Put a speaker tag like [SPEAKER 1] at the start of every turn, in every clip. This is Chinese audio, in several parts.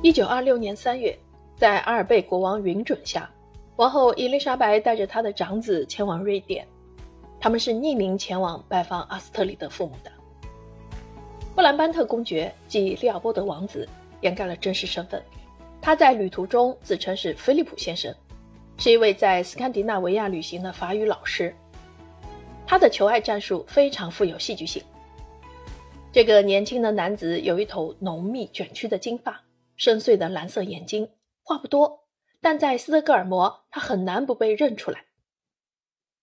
[SPEAKER 1] 一九二六年三月，在阿尔贝国王允准下，王后伊丽莎白带着她的长子前往瑞典。他们是匿名前往拜访阿斯特里德父母的。布兰班特公爵即利奥波德王子掩盖了真实身份，他在旅途中自称是菲利普先生，是一位在斯堪的纳维亚旅行的法语老师。他的求爱战术非常富有戏剧性。这个年轻的男子有一头浓密卷曲的金发。深邃的蓝色眼睛，话不多，但在斯德哥尔摩，他很难不被认出来。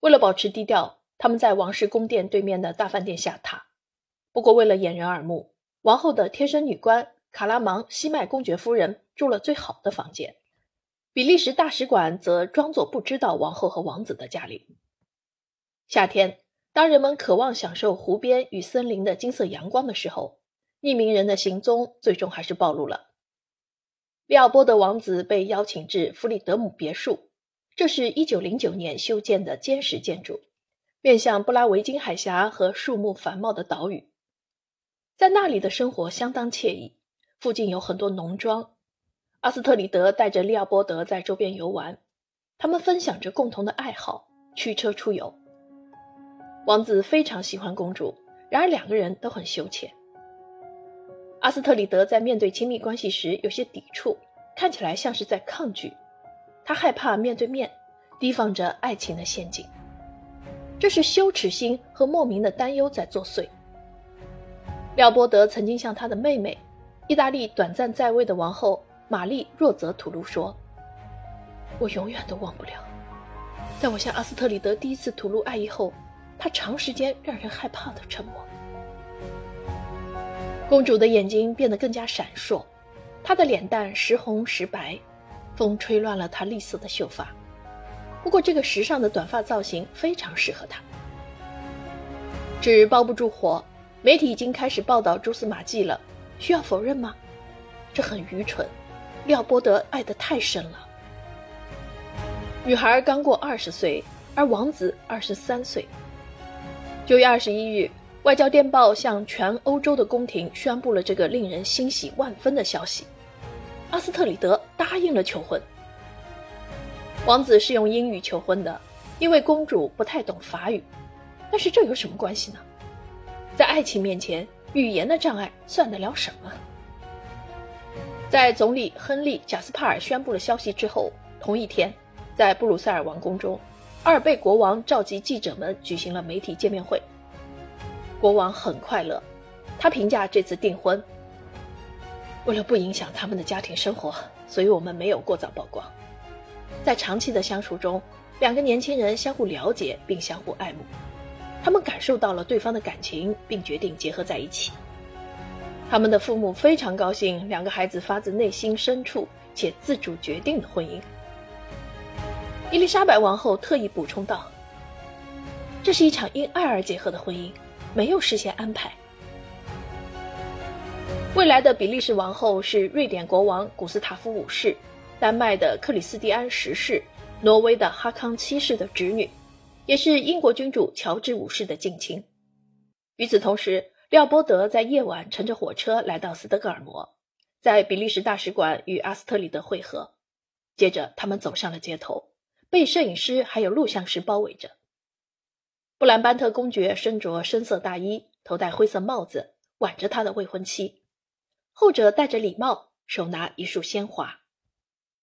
[SPEAKER 1] 为了保持低调，他们在王室宫殿对面的大饭店下榻。不过，为了掩人耳目，王后的贴身女官卡拉芒西麦公爵夫人住了最好的房间，比利时大使馆则装作不知道王后和王子的家里。夏天，当人们渴望享受湖边与森林的金色阳光的时候，匿名人的行踪最终还是暴露了。利奥波德王子被邀请至弗里德姆别墅，这是一九零九年修建的坚实建筑，面向布拉维金海峡和树木繁茂的岛屿。在那里的生活相当惬意，附近有很多农庄。阿斯特里德带着利奥波德在周边游玩，他们分享着共同的爱好——驱车出游。王子非常喜欢公主，然而两个人都很羞怯。阿斯特里德在面对亲密关系时有些抵触，看起来像是在抗拒。他害怕面对面，提防着爱情的陷阱。这是羞耻心和莫名的担忧在作祟。廖波德曾经向他的妹妹，意大利短暂在位的王后玛丽若泽吐露说：“我永远都忘不了，在我向阿斯特里德第一次吐露爱意后，他长时间让人害怕的沉默。”公主的眼睛变得更加闪烁，她的脸蛋时红时白，风吹乱了她栗色的秀发。不过，这个时尚的短发造型非常适合她。纸包不住火，媒体已经开始报道蛛丝马迹了。需要否认吗？这很愚蠢。廖波德爱得太深了。女孩刚过二十岁，而王子二十三岁。九月二十一日。外交电报向全欧洲的宫廷宣布了这个令人欣喜万分的消息：阿斯特里德答应了求婚。王子是用英语求婚的，因为公主不太懂法语。但是这有什么关系呢？在爱情面前，语言的障碍算得了什么？在总理亨利·贾斯帕尔宣布了消息之后，同一天，在布鲁塞尔王宫中，阿尔贝国王召集记者们举行了媒体见面会。国王很快乐，他评价这次订婚。为了不影响他们的家庭生活，所以我们没有过早曝光。在长期的相处中，两个年轻人相互了解并相互爱慕，他们感受到了对方的感情，并决定结合在一起。他们的父母非常高兴，两个孩子发自内心深处且自主决定的婚姻。伊丽莎白王后特意补充道：“这是一场因爱而结合的婚姻。”没有事先安排。未来的比利时王后是瑞典国王古斯塔夫五世、丹麦的克里斯蒂安十世、挪威的哈康七世的侄女，也是英国君主乔治五世的近亲。与此同时，廖波德在夜晚乘着火车来到斯德哥尔摩，在比利时大使馆与阿斯特里德会合。接着，他们走上了街头，被摄影师还有录像师包围着。布兰班特公爵身着深色大衣，头戴灰色帽子，挽着他的未婚妻。后者戴着礼帽，手拿一束鲜花。